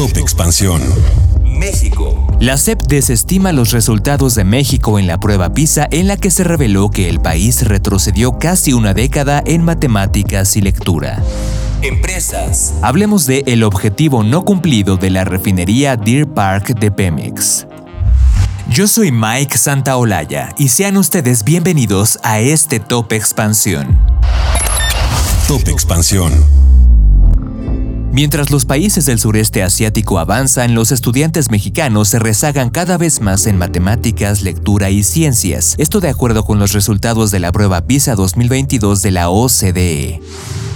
Top Expansión. México. La CEP desestima los resultados de México en la prueba PISA en la que se reveló que el país retrocedió casi una década en matemáticas y lectura. Empresas. Hablemos de el objetivo no cumplido de la refinería Deer Park de Pemex. Yo soy Mike Santaolalla y sean ustedes bienvenidos a este Top Expansión. Top Expansión. Mientras los países del sureste asiático avanzan, los estudiantes mexicanos se rezagan cada vez más en matemáticas, lectura y ciencias. Esto de acuerdo con los resultados de la prueba PISA 2022 de la OCDE.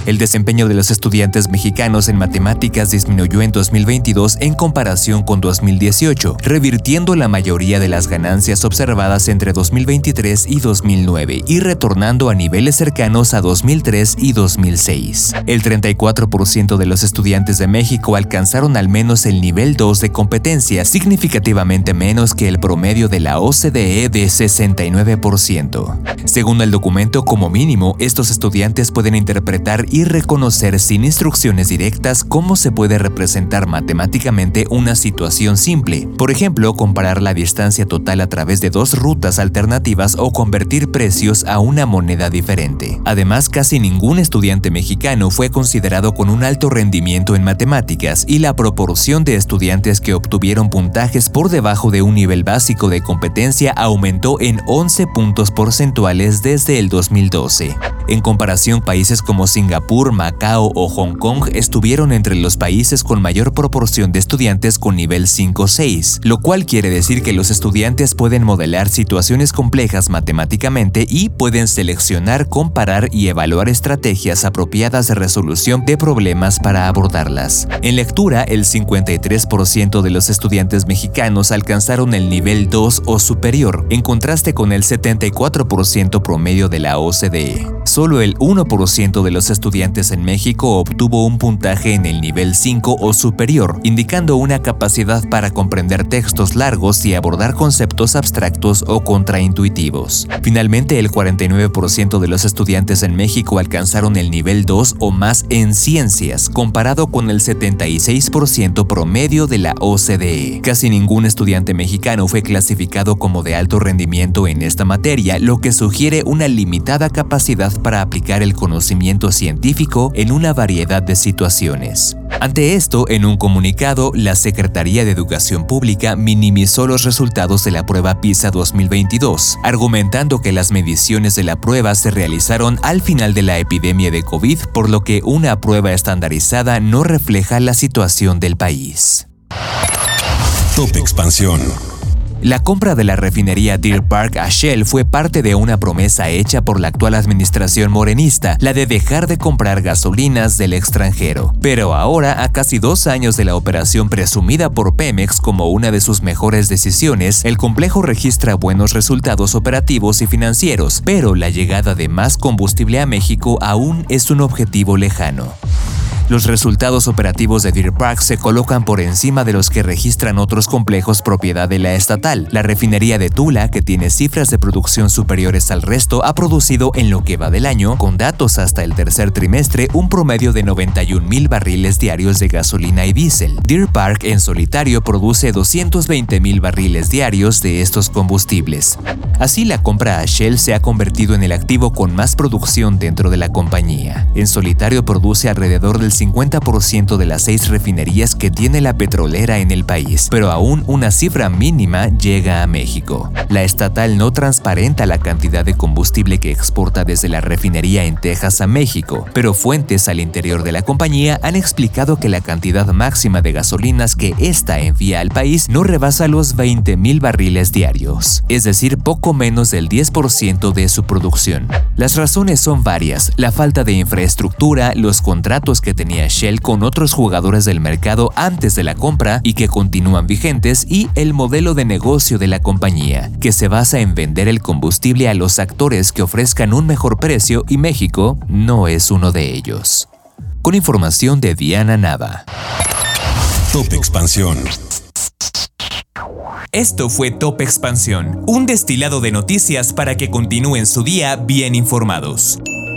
El desempeño de los estudiantes mexicanos en matemáticas disminuyó en 2022 en comparación con 2018, revirtiendo la mayoría de las ganancias observadas entre 2023 y 2009 y retornando a niveles cercanos a 2003 y 2006. El 34% de los estudiantes de México alcanzaron al menos el nivel 2 de competencia, significativamente menos que el promedio de la OCDE de 69%. Según el documento, como mínimo, estos estudiantes pueden interpretar y reconocer sin instrucciones directas cómo se puede representar matemáticamente una situación simple. Por ejemplo, comparar la distancia total a través de dos rutas alternativas o convertir precios a una moneda diferente. Además, casi ningún estudiante mexicano fue considerado con un alto rendimiento en matemáticas y la proporción de estudiantes que obtuvieron puntajes por debajo de un nivel básico de competencia aumentó en 11 puntos porcentuales desde el 2012. En comparación, países como Singapur Macao o Hong Kong estuvieron entre los países con mayor proporción de estudiantes con nivel 5-6, lo cual quiere decir que los estudiantes pueden modelar situaciones complejas matemáticamente y pueden seleccionar, comparar y evaluar estrategias apropiadas de resolución de problemas para abordarlas. En lectura, el 53% de los estudiantes mexicanos alcanzaron el nivel 2 o superior, en contraste con el 74% promedio de la OCDE. Solo el 1% de los estudiantes en México obtuvo un puntaje en el nivel 5 o superior, indicando una capacidad para comprender textos largos y abordar conceptos abstractos o contraintuitivos. Finalmente, el 49% de los estudiantes en México alcanzaron el nivel 2 o más en ciencias, comparado con el 76% promedio de la OCDE. Casi ningún estudiante mexicano fue clasificado como de alto rendimiento en esta materia, lo que sugiere una limitada capacidad para aplicar el conocimiento científico en una variedad de situaciones. Ante esto, en un comunicado, la Secretaría de Educación Pública minimizó los resultados de la prueba PISA 2022, argumentando que las mediciones de la prueba se realizaron al final de la epidemia de COVID, por lo que una prueba estandarizada no refleja la situación del país. Top Expansión. La compra de la refinería Deer Park a Shell fue parte de una promesa hecha por la actual administración morenista, la de dejar de comprar gasolinas del extranjero. Pero ahora, a casi dos años de la operación presumida por Pemex como una de sus mejores decisiones, el complejo registra buenos resultados operativos y financieros, pero la llegada de más combustible a México aún es un objetivo lejano. Los resultados operativos de Deer Park se colocan por encima de los que registran otros complejos propiedad de la estatal. La refinería de Tula, que tiene cifras de producción superiores al resto, ha producido en lo que va del año, con datos hasta el tercer trimestre, un promedio de 91 mil barriles diarios de gasolina y diésel. Deer Park en solitario produce 220 mil barriles diarios de estos combustibles. Así, la compra a Shell se ha convertido en el activo con más producción dentro de la compañía. En solitario produce alrededor del 50% de las seis refinerías que tiene la petrolera en el país, pero aún una cifra mínima llega a México. La estatal no transparenta la cantidad de combustible que exporta desde la refinería en Texas a México, pero fuentes al interior de la compañía han explicado que la cantidad máxima de gasolinas que ésta envía al país no rebasa los 20 mil barriles diarios, es decir, poco menos del 10% de su producción. Las razones son varias, la falta de infraestructura, los contratos que tenía Shell con otros jugadores del mercado antes de la compra y que continúan vigentes y el modelo de negocio de la compañía, que se basa en vender el combustible a los actores que ofrezcan un mejor precio y México no es uno de ellos. Con información de Diana Nava. Top Expansión. Esto fue Top Expansión, un destilado de noticias para que continúen su día bien informados.